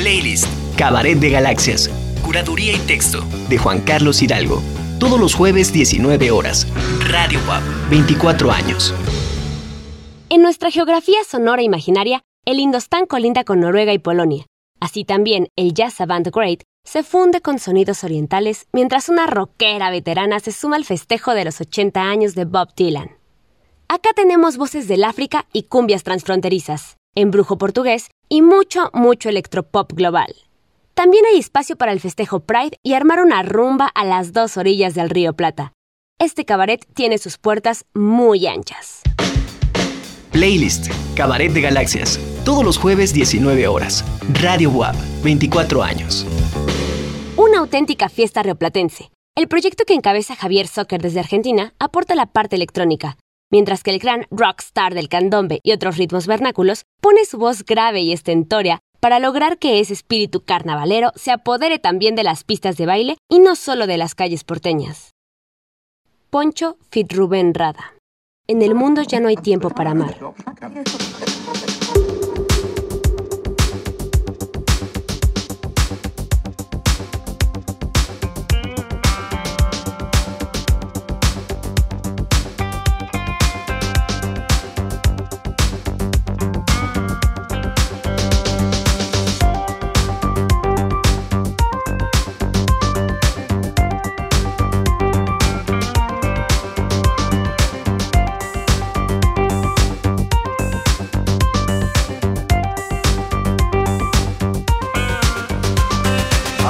Playlist. Cabaret de Galaxias. Curaduría y texto. De Juan Carlos Hidalgo. Todos los jueves 19 horas. Radio WAP. 24 años. En nuestra geografía sonora imaginaria, el Indostán colinda con Noruega y Polonia. Así también, el Jazz Avant Great se funde con sonidos orientales, mientras una rockera veterana se suma al festejo de los 80 años de Bob Dylan. Acá tenemos voces del África y cumbias transfronterizas, embrujo portugués y mucho, mucho electropop global. También hay espacio para el festejo Pride y armar una rumba a las dos orillas del río Plata. Este cabaret tiene sus puertas muy anchas. Playlist, Cabaret de Galaxias. Todos los jueves 19 horas. Radio WAP, 24 años. Una auténtica fiesta rioplatense. El proyecto que encabeza Javier Soccer desde Argentina aporta la parte electrónica, mientras que el gran rockstar del candombe y otros ritmos vernáculos pone su voz grave y estentoria para lograr que ese espíritu carnavalero se apodere también de las pistas de baile y no solo de las calles porteñas. Poncho Fit Rubén Rada. En el mundo ya no hay tiempo para amar.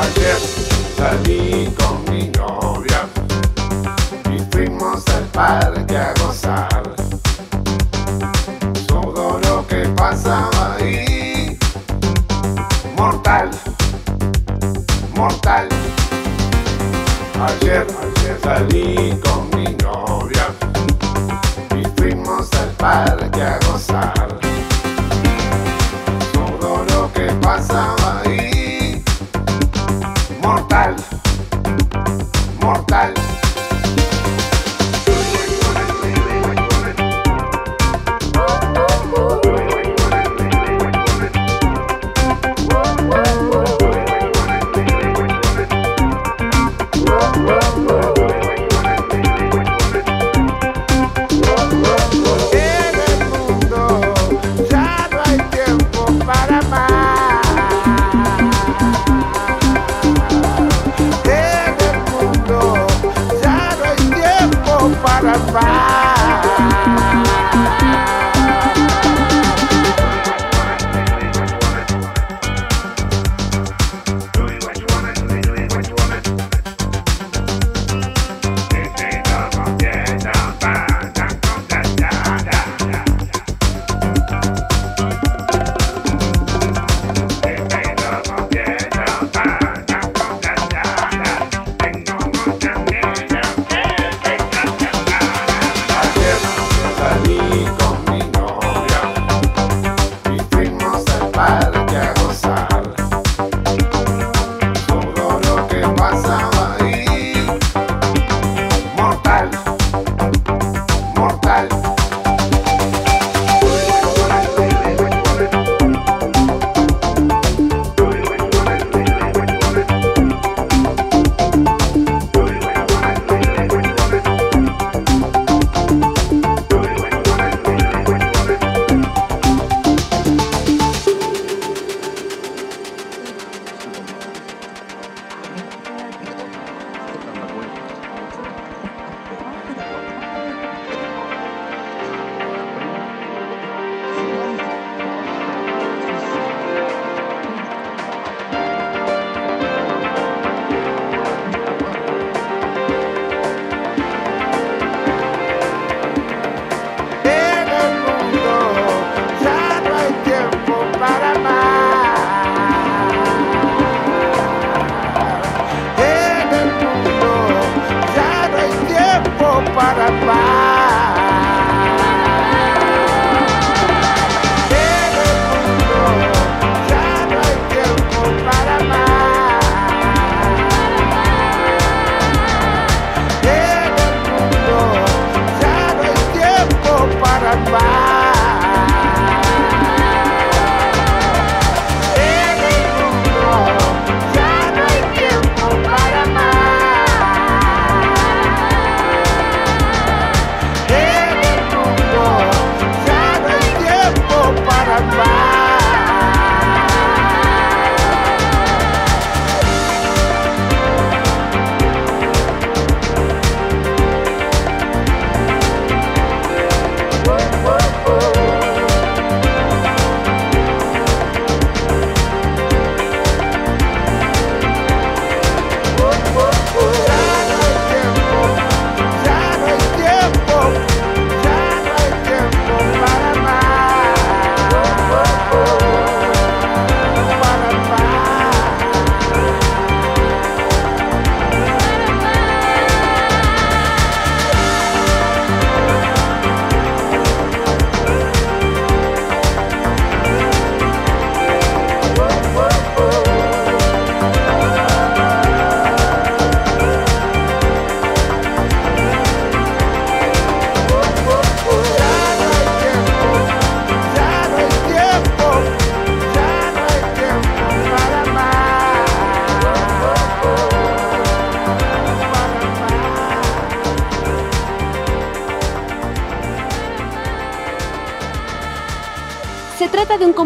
Ayer salí con mi novia y fuimos al parque a gozar. Todo lo que pasaba ahí, mortal, mortal. Ayer, ayer salí con mi novia y fuimos al parque a gozar.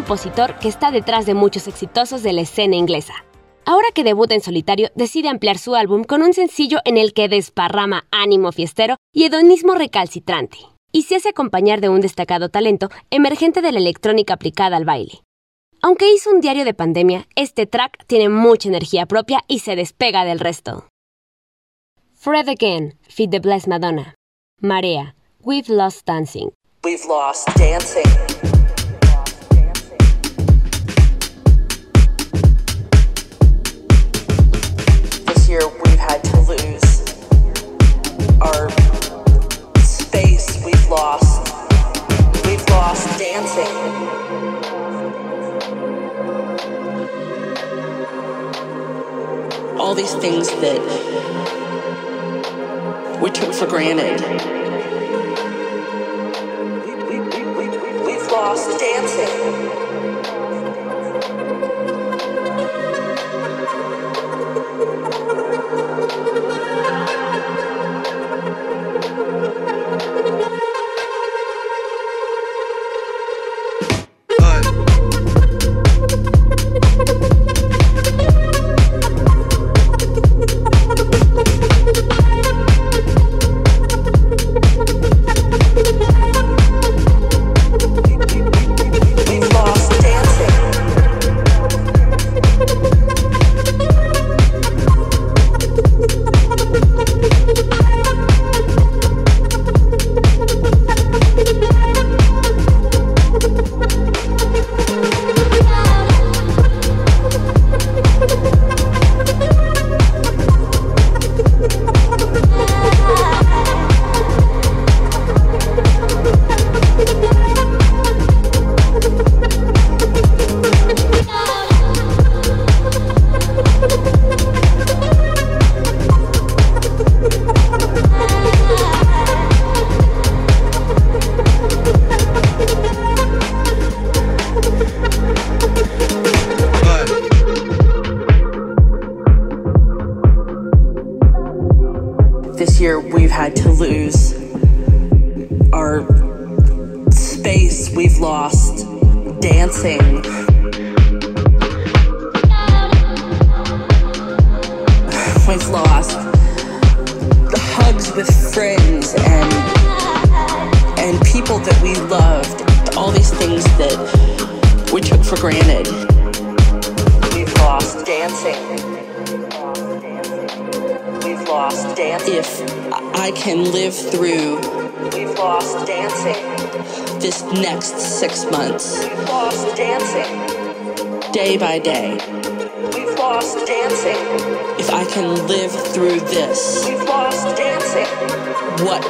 Compositor que está detrás de muchos exitosos de la escena inglesa. Ahora que debuta en solitario, decide ampliar su álbum con un sencillo en el que desparrama ánimo fiestero y hedonismo recalcitrante, y se hace acompañar de un destacado talento emergente de la electrónica aplicada al baile. Aunque hizo un diario de pandemia, este track tiene mucha energía propia y se despega del resto. Fred Again, Feed the Blessed Madonna. Marea, We've Lost Dancing. We've lost dancing. Things that we took for granted.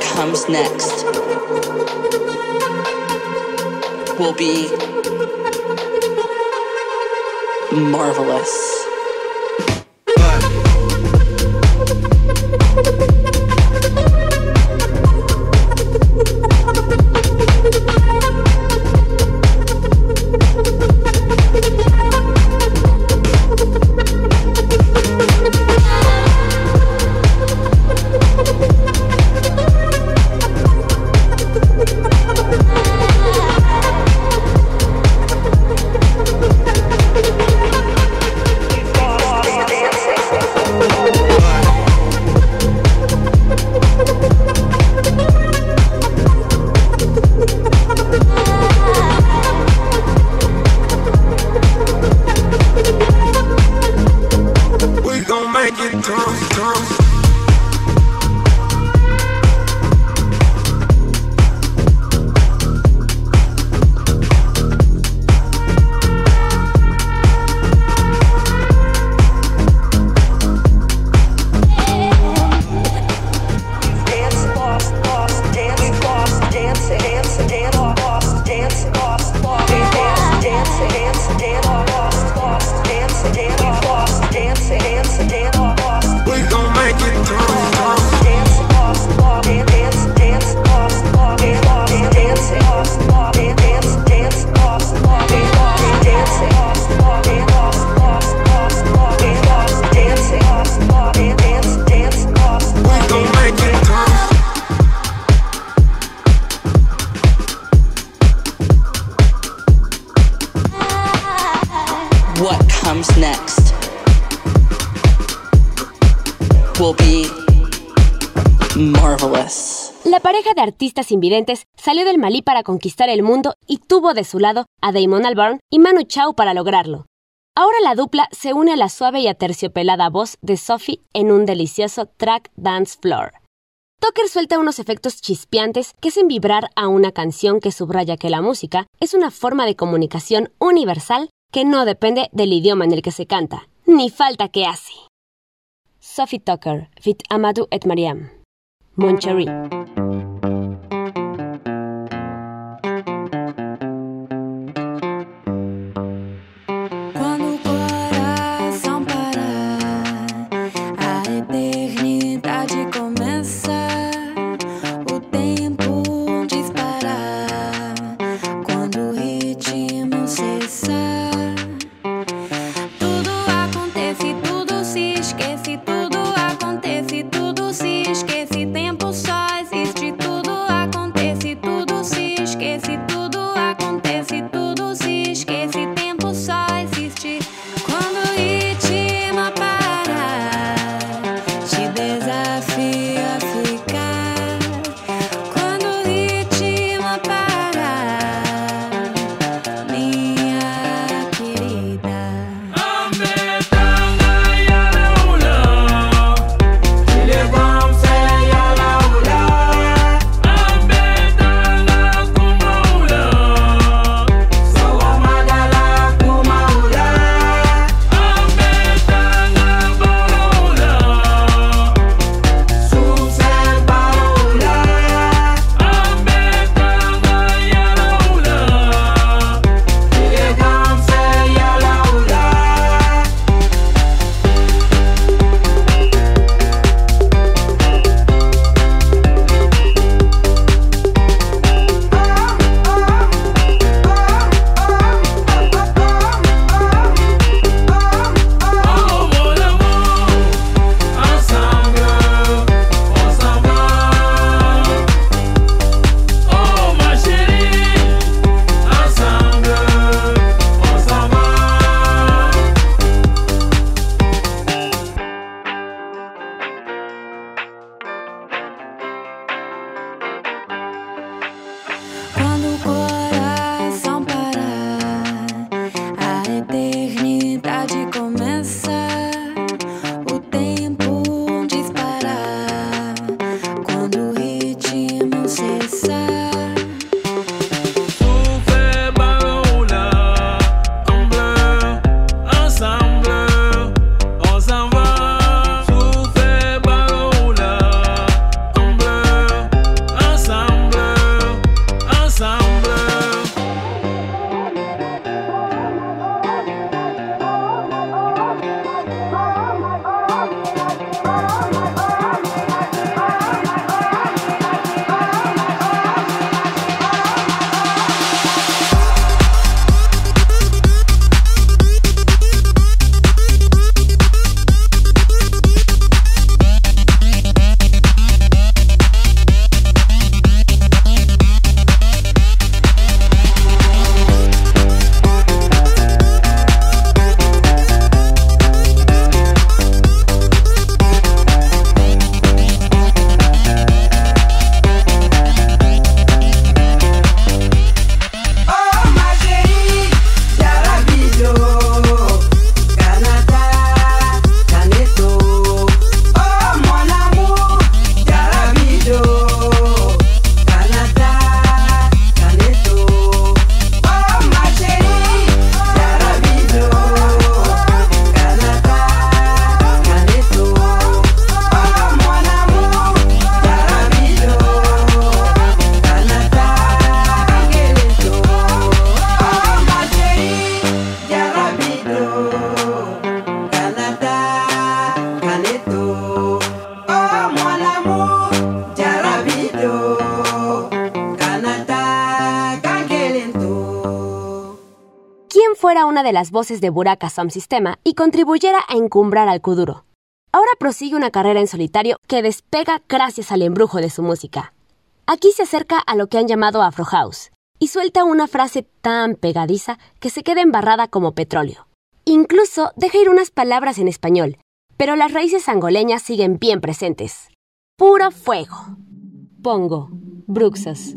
Comes next will be marvelous. Invidentes salió del Malí para conquistar el mundo y tuvo de su lado a Damon Albarn y Manu Chao para lograrlo. Ahora la dupla se une a la suave y aterciopelada voz de Sophie en un delicioso track dance floor. Tucker suelta unos efectos chispeantes que hacen vibrar a una canción que subraya que la música es una forma de comunicación universal que no depende del idioma en el que se canta, ni falta que hace. Sophie Tucker, fit Amadou et Mariam. Moncherie. Las voces de Buraka Sound Sistema y contribuyera a encumbrar al Kuduro. Ahora prosigue una carrera en solitario que despega gracias al embrujo de su música. Aquí se acerca a lo que han llamado Afro House y suelta una frase tan pegadiza que se queda embarrada como petróleo. Incluso deja ir unas palabras en español, pero las raíces angoleñas siguen bien presentes. Puro fuego. Pongo, Bruxas.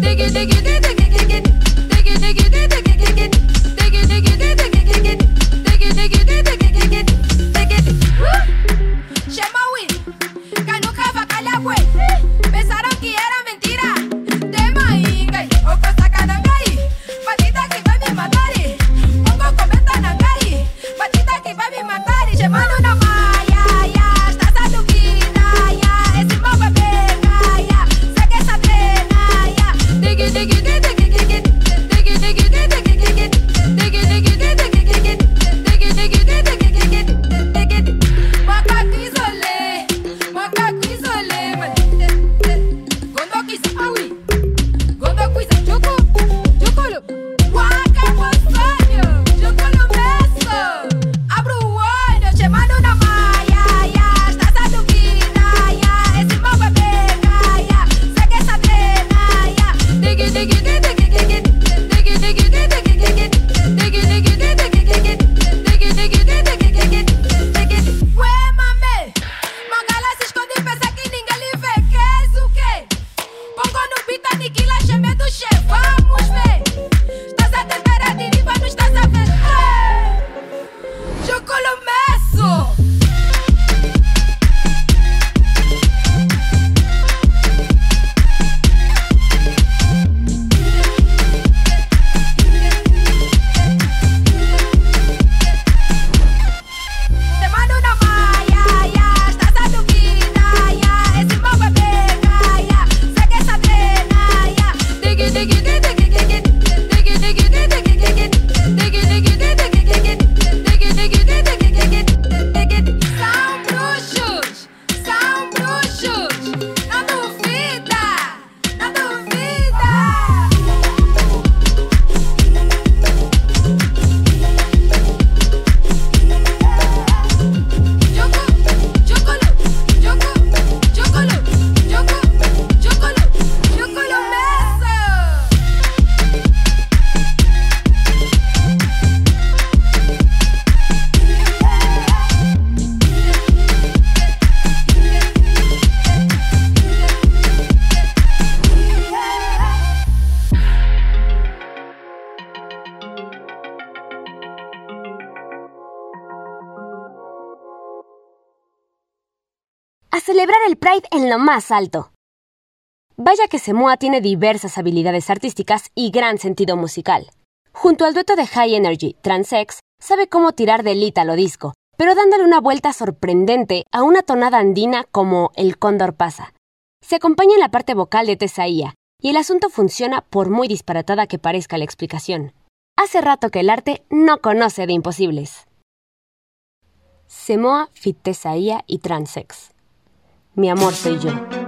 diggy diggy diggy diggy diggy diggy diggy Pride en lo más alto. Vaya que Semoa tiene diversas habilidades artísticas y gran sentido musical. Junto al dueto de High Energy, Transex, sabe cómo tirar del ítalo disco, pero dándole una vuelta sorprendente a una tonada andina como El Cóndor pasa. Se acompaña en la parte vocal de Tesaía, y el asunto funciona por muy disparatada que parezca la explicación. Hace rato que el arte no conoce de imposibles. Semoa, Fit Tesaía y Transex. Mi amor soy yo.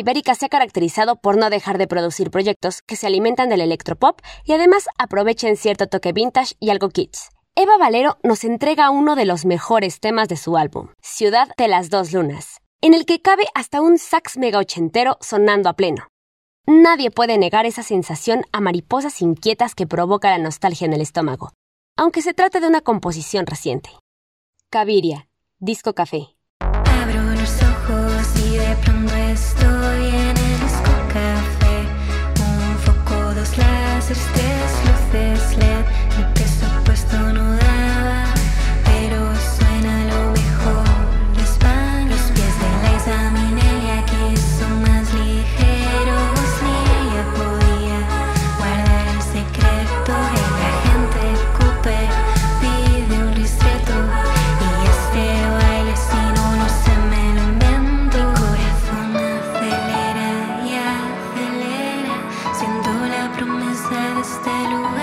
Ibérica se ha caracterizado por no dejar de producir proyectos que se alimentan del electropop y además aprovechen cierto toque vintage y algo kids. Eva Valero nos entrega uno de los mejores temas de su álbum, Ciudad de las Dos Lunas, en el que cabe hasta un sax mega ochentero sonando a pleno. Nadie puede negar esa sensación a mariposas inquietas que provoca la nostalgia en el estómago, aunque se trate de una composición reciente. Caviria, Disco Café. Abro los ojos y de pronto estoy promesa de este lugar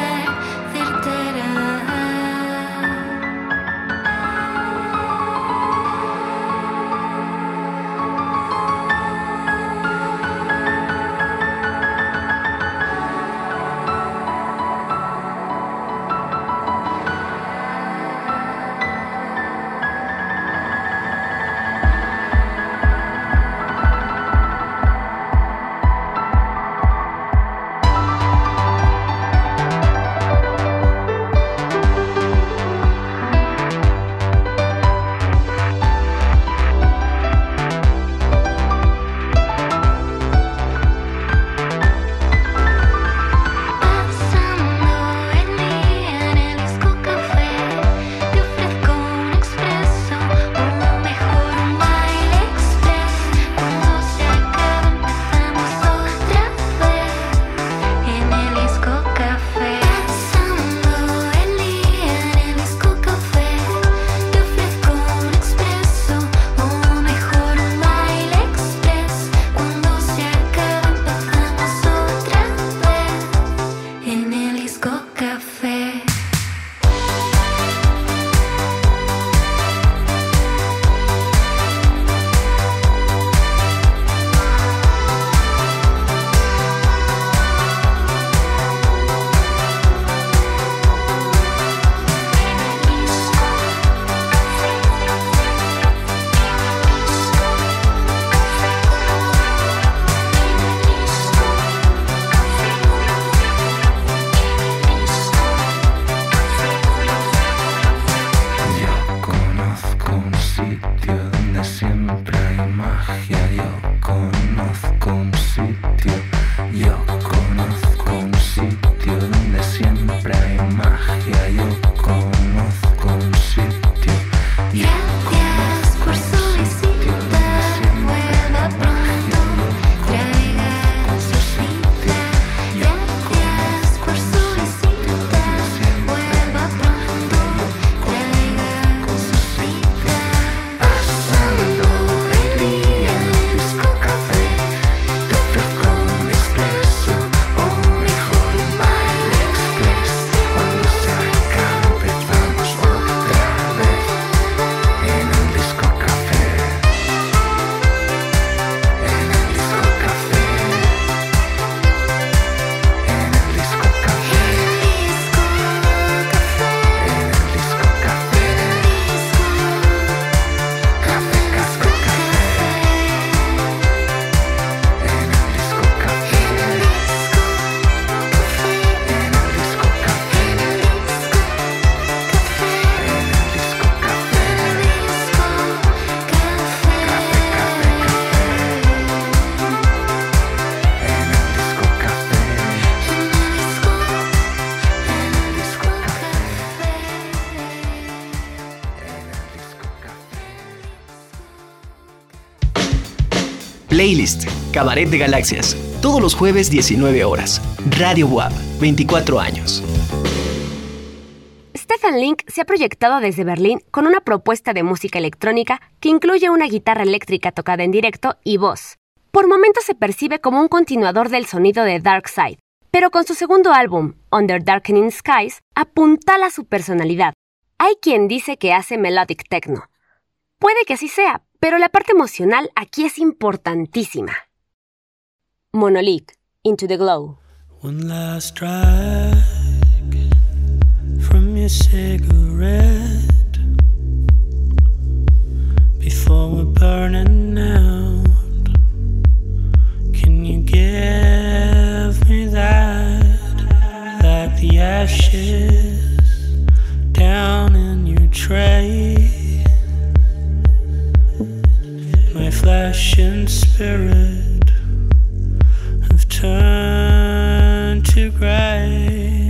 Playlist, Cabaret de Galaxias. Todos los jueves 19 horas. Radio WAP, 24 años. Stefan Link se ha proyectado desde Berlín con una propuesta de música electrónica que incluye una guitarra eléctrica tocada en directo y voz. Por momentos se percibe como un continuador del sonido de Dark Side, pero con su segundo álbum, Under Darkening Skies, apuntala su personalidad. Hay quien dice que hace melodic techno. Puede que así sea, pero la parte emocional aquí es importantísima. Monolith, Into the Glow. One last drag from your cigarette before we're burning out. Can you give me that, like the ashes down in your tray? Flesh and spirit have turned to gray.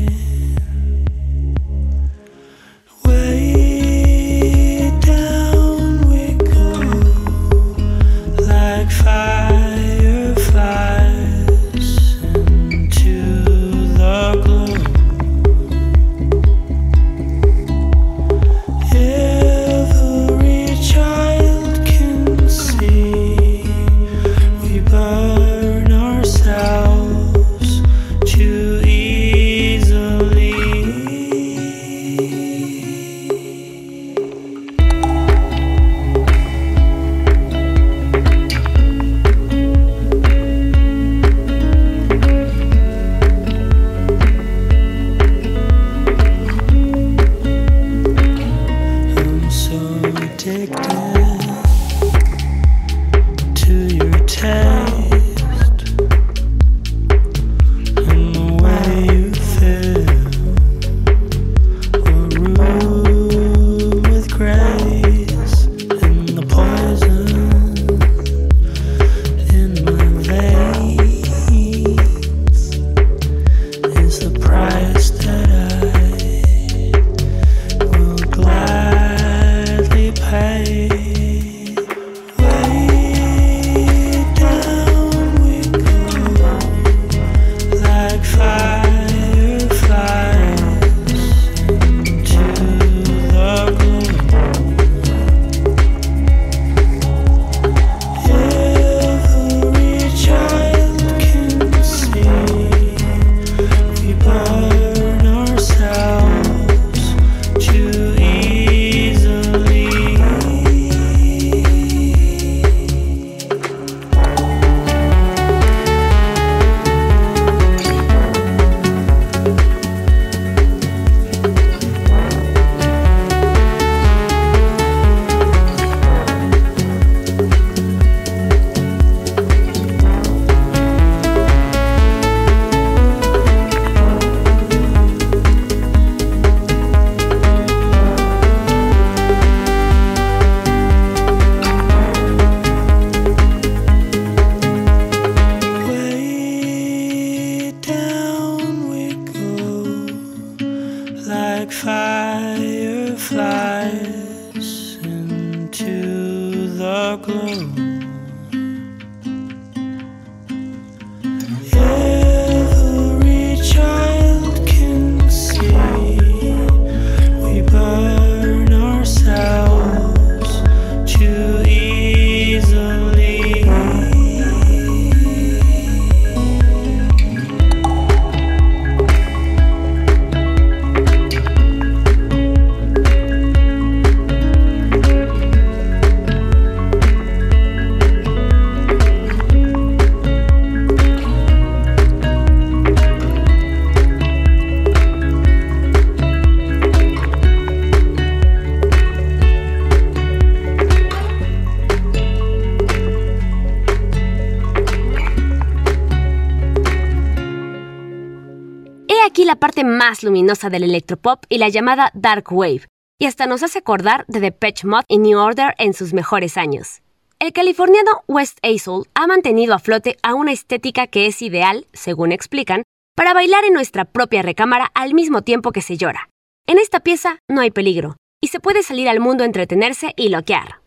Luminosa del electropop y la llamada Dark Wave, y hasta nos hace acordar de Depeche Mode y New Order en sus mejores años. El californiano West Azul ha mantenido a flote a una estética que es ideal, según explican, para bailar en nuestra propia recámara al mismo tiempo que se llora. En esta pieza no hay peligro, y se puede salir al mundo a entretenerse y loquear.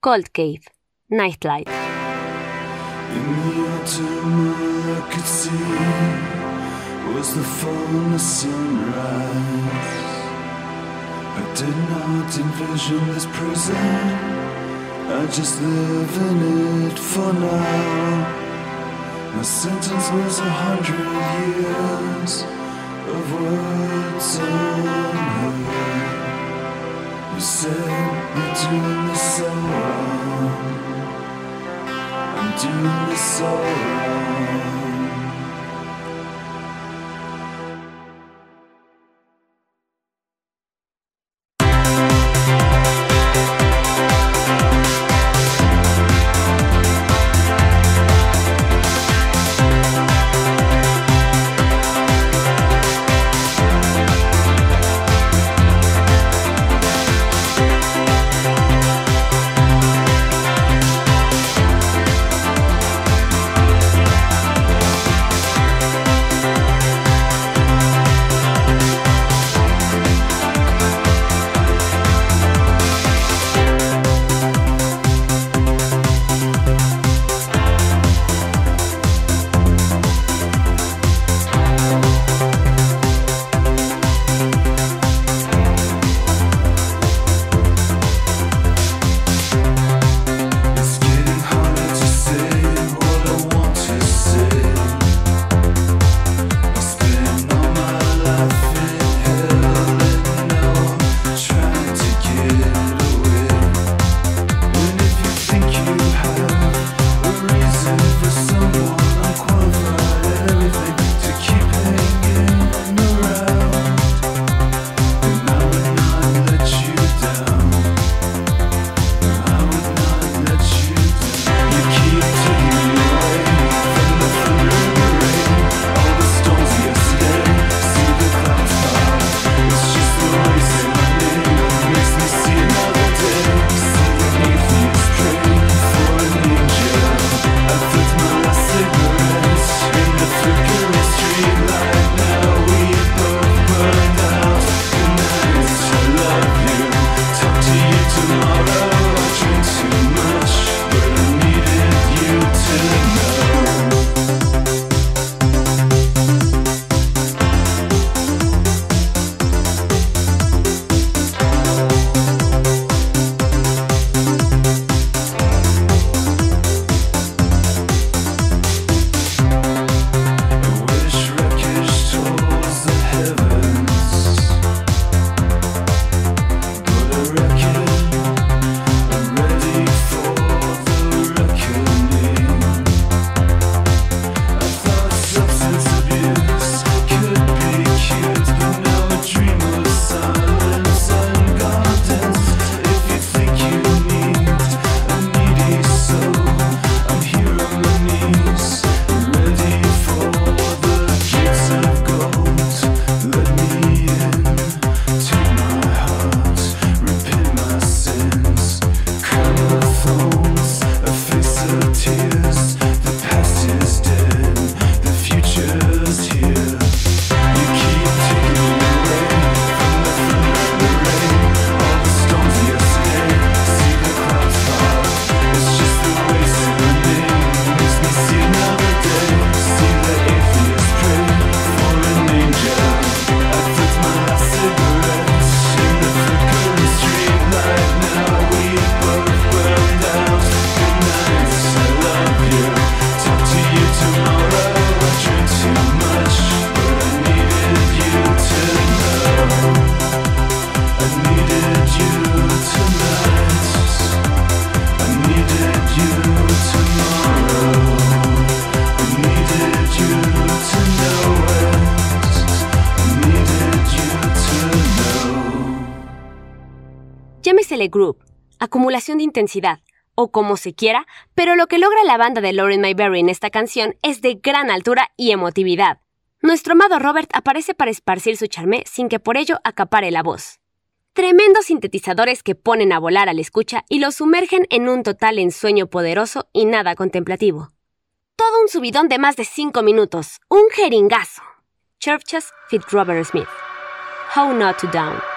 Cold Cave, Nightlight. was the fullness sunrise. I did not envision this prison. I just live in it for now. My sentence was a hundred years of words unheard. You said you're doing this so wrong. I'm doing this so wrong. Group, acumulación de intensidad, o como se quiera, pero lo que logra la banda de Lauren Mayberry en esta canción es de gran altura y emotividad. Nuestro amado Robert aparece para esparcir su charmé sin que por ello acapare la voz. Tremendos sintetizadores que ponen a volar al escucha y lo sumergen en un total ensueño poderoso y nada contemplativo. Todo un subidón de más de 5 minutos, un jeringazo. Churches Fit Robert Smith. How Not to Down.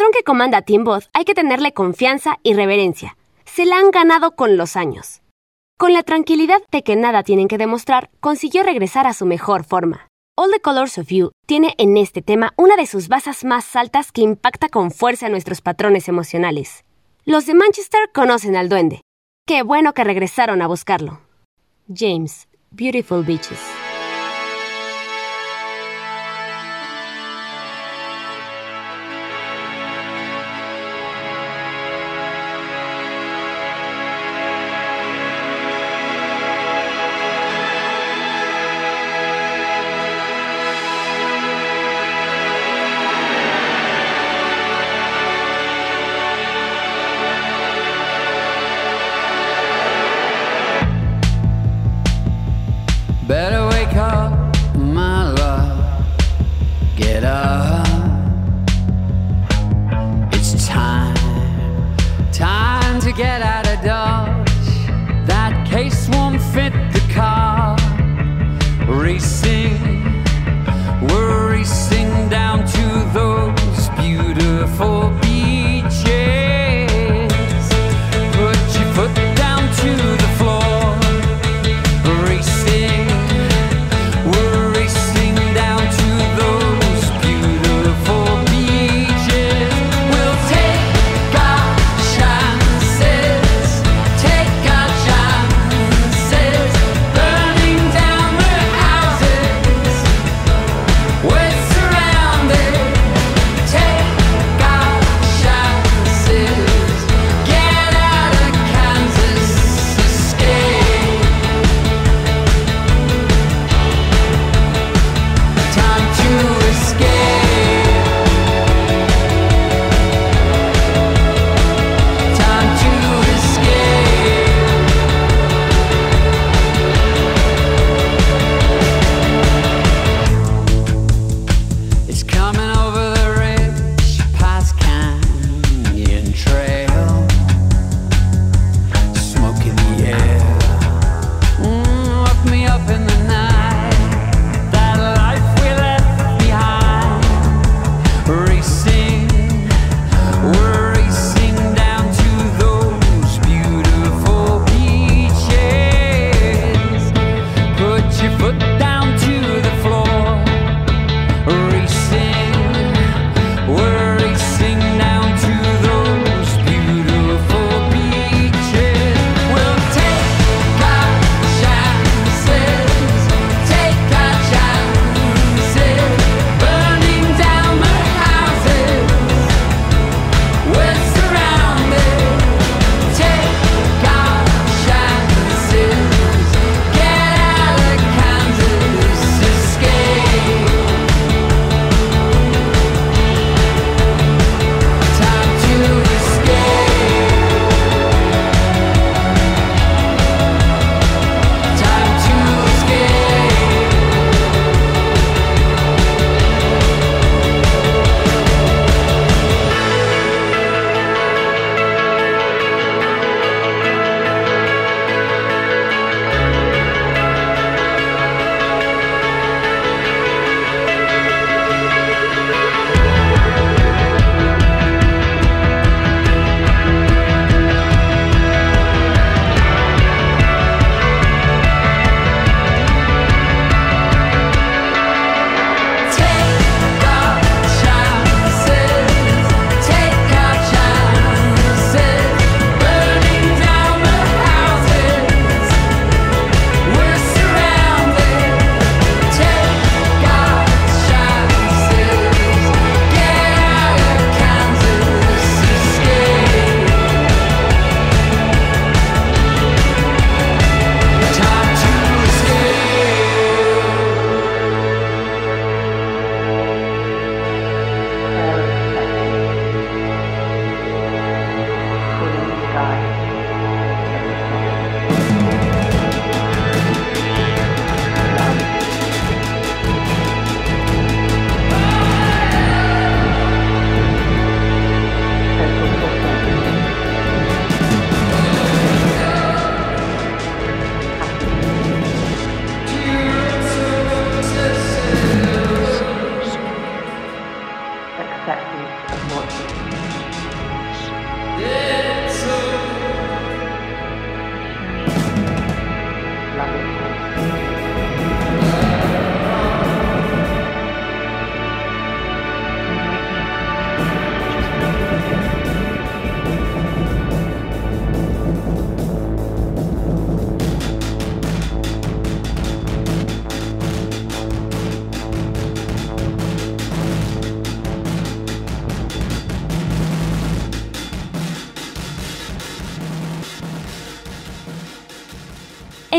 Escuadrón que comanda Tim hay que tenerle confianza y reverencia. Se la han ganado con los años. Con la tranquilidad de que nada tienen que demostrar, consiguió regresar a su mejor forma. All the Colors of You tiene en este tema una de sus basas más altas que impacta con fuerza a nuestros patrones emocionales. Los de Manchester conocen al duende. Qué bueno que regresaron a buscarlo. James, Beautiful Beaches.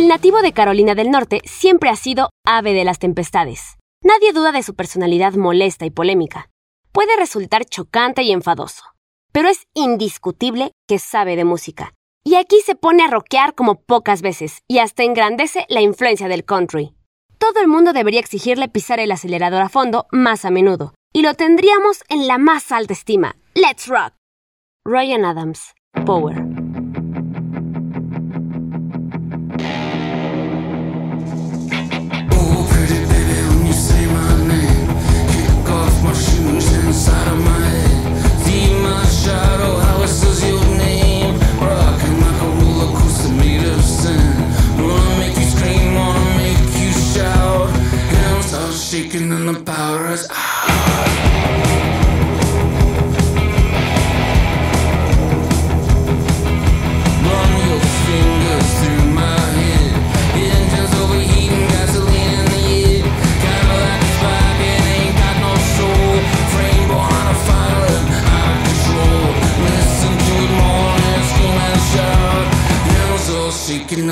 El nativo de Carolina del Norte siempre ha sido ave de las tempestades. Nadie duda de su personalidad molesta y polémica. Puede resultar chocante y enfadoso, pero es indiscutible que sabe de música. Y aquí se pone a rockear como pocas veces y hasta engrandece la influencia del country. Todo el mundo debería exigirle pisar el acelerador a fondo más a menudo, y lo tendríamos en la más alta estima. ¡Let's rock! Ryan Adams, Power. Shaking and the power is out.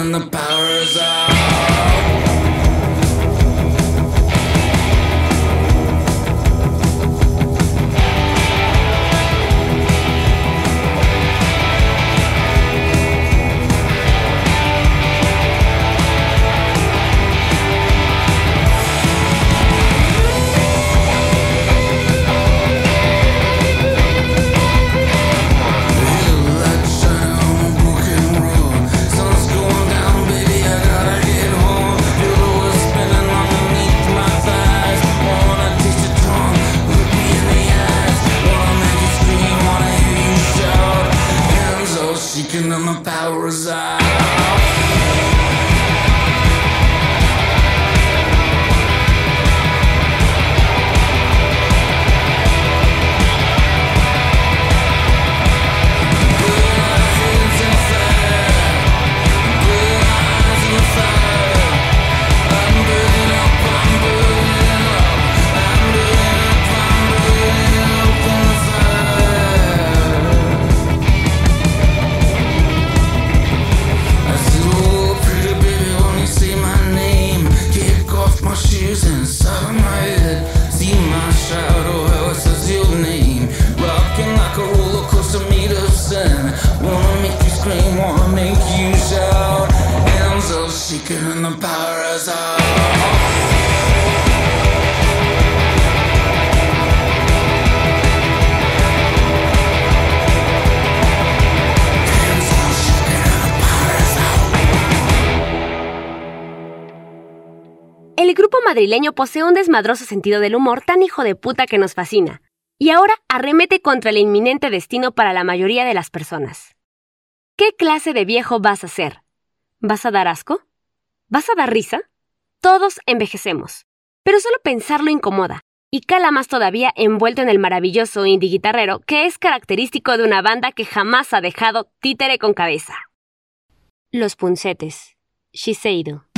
Shaking and the power madrileño posee un desmadroso sentido del humor tan hijo de puta que nos fascina, y ahora arremete contra el inminente destino para la mayoría de las personas. ¿Qué clase de viejo vas a ser? ¿Vas a dar asco? ¿Vas a dar risa? Todos envejecemos, pero solo pensarlo incomoda, y cala más todavía envuelto en el maravilloso indie guitarrero que es característico de una banda que jamás ha dejado títere con cabeza. Los puncetes. Shiseido.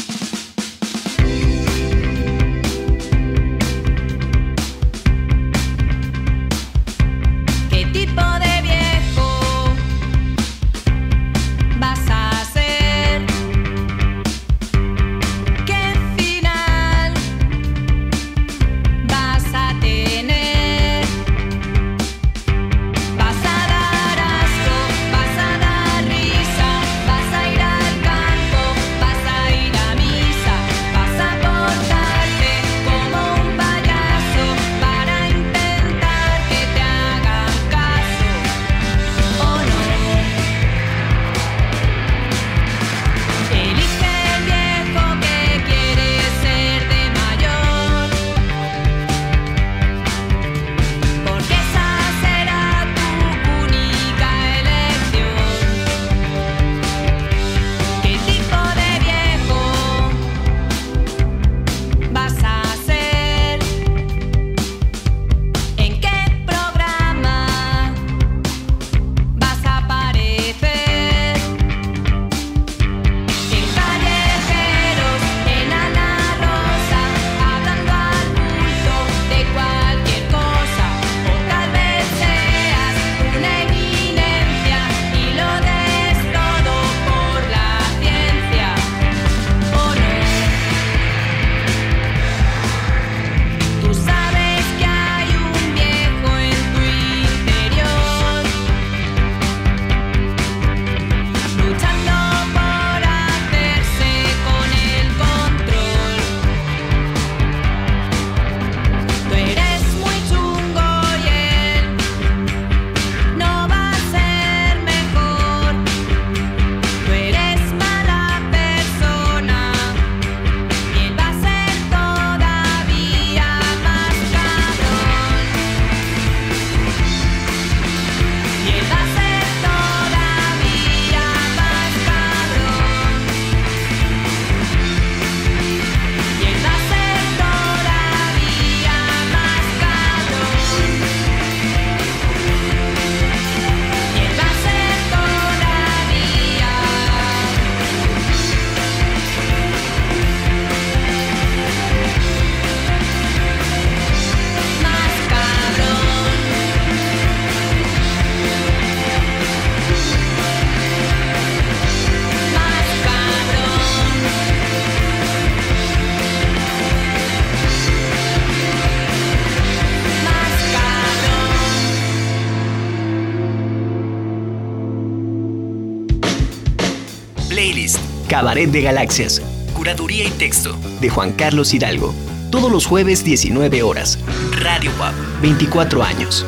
Cabaret de Galaxias, Curaduría y Texto, de Juan Carlos Hidalgo. Todos los jueves 19 horas. Radio Pop, 24 años.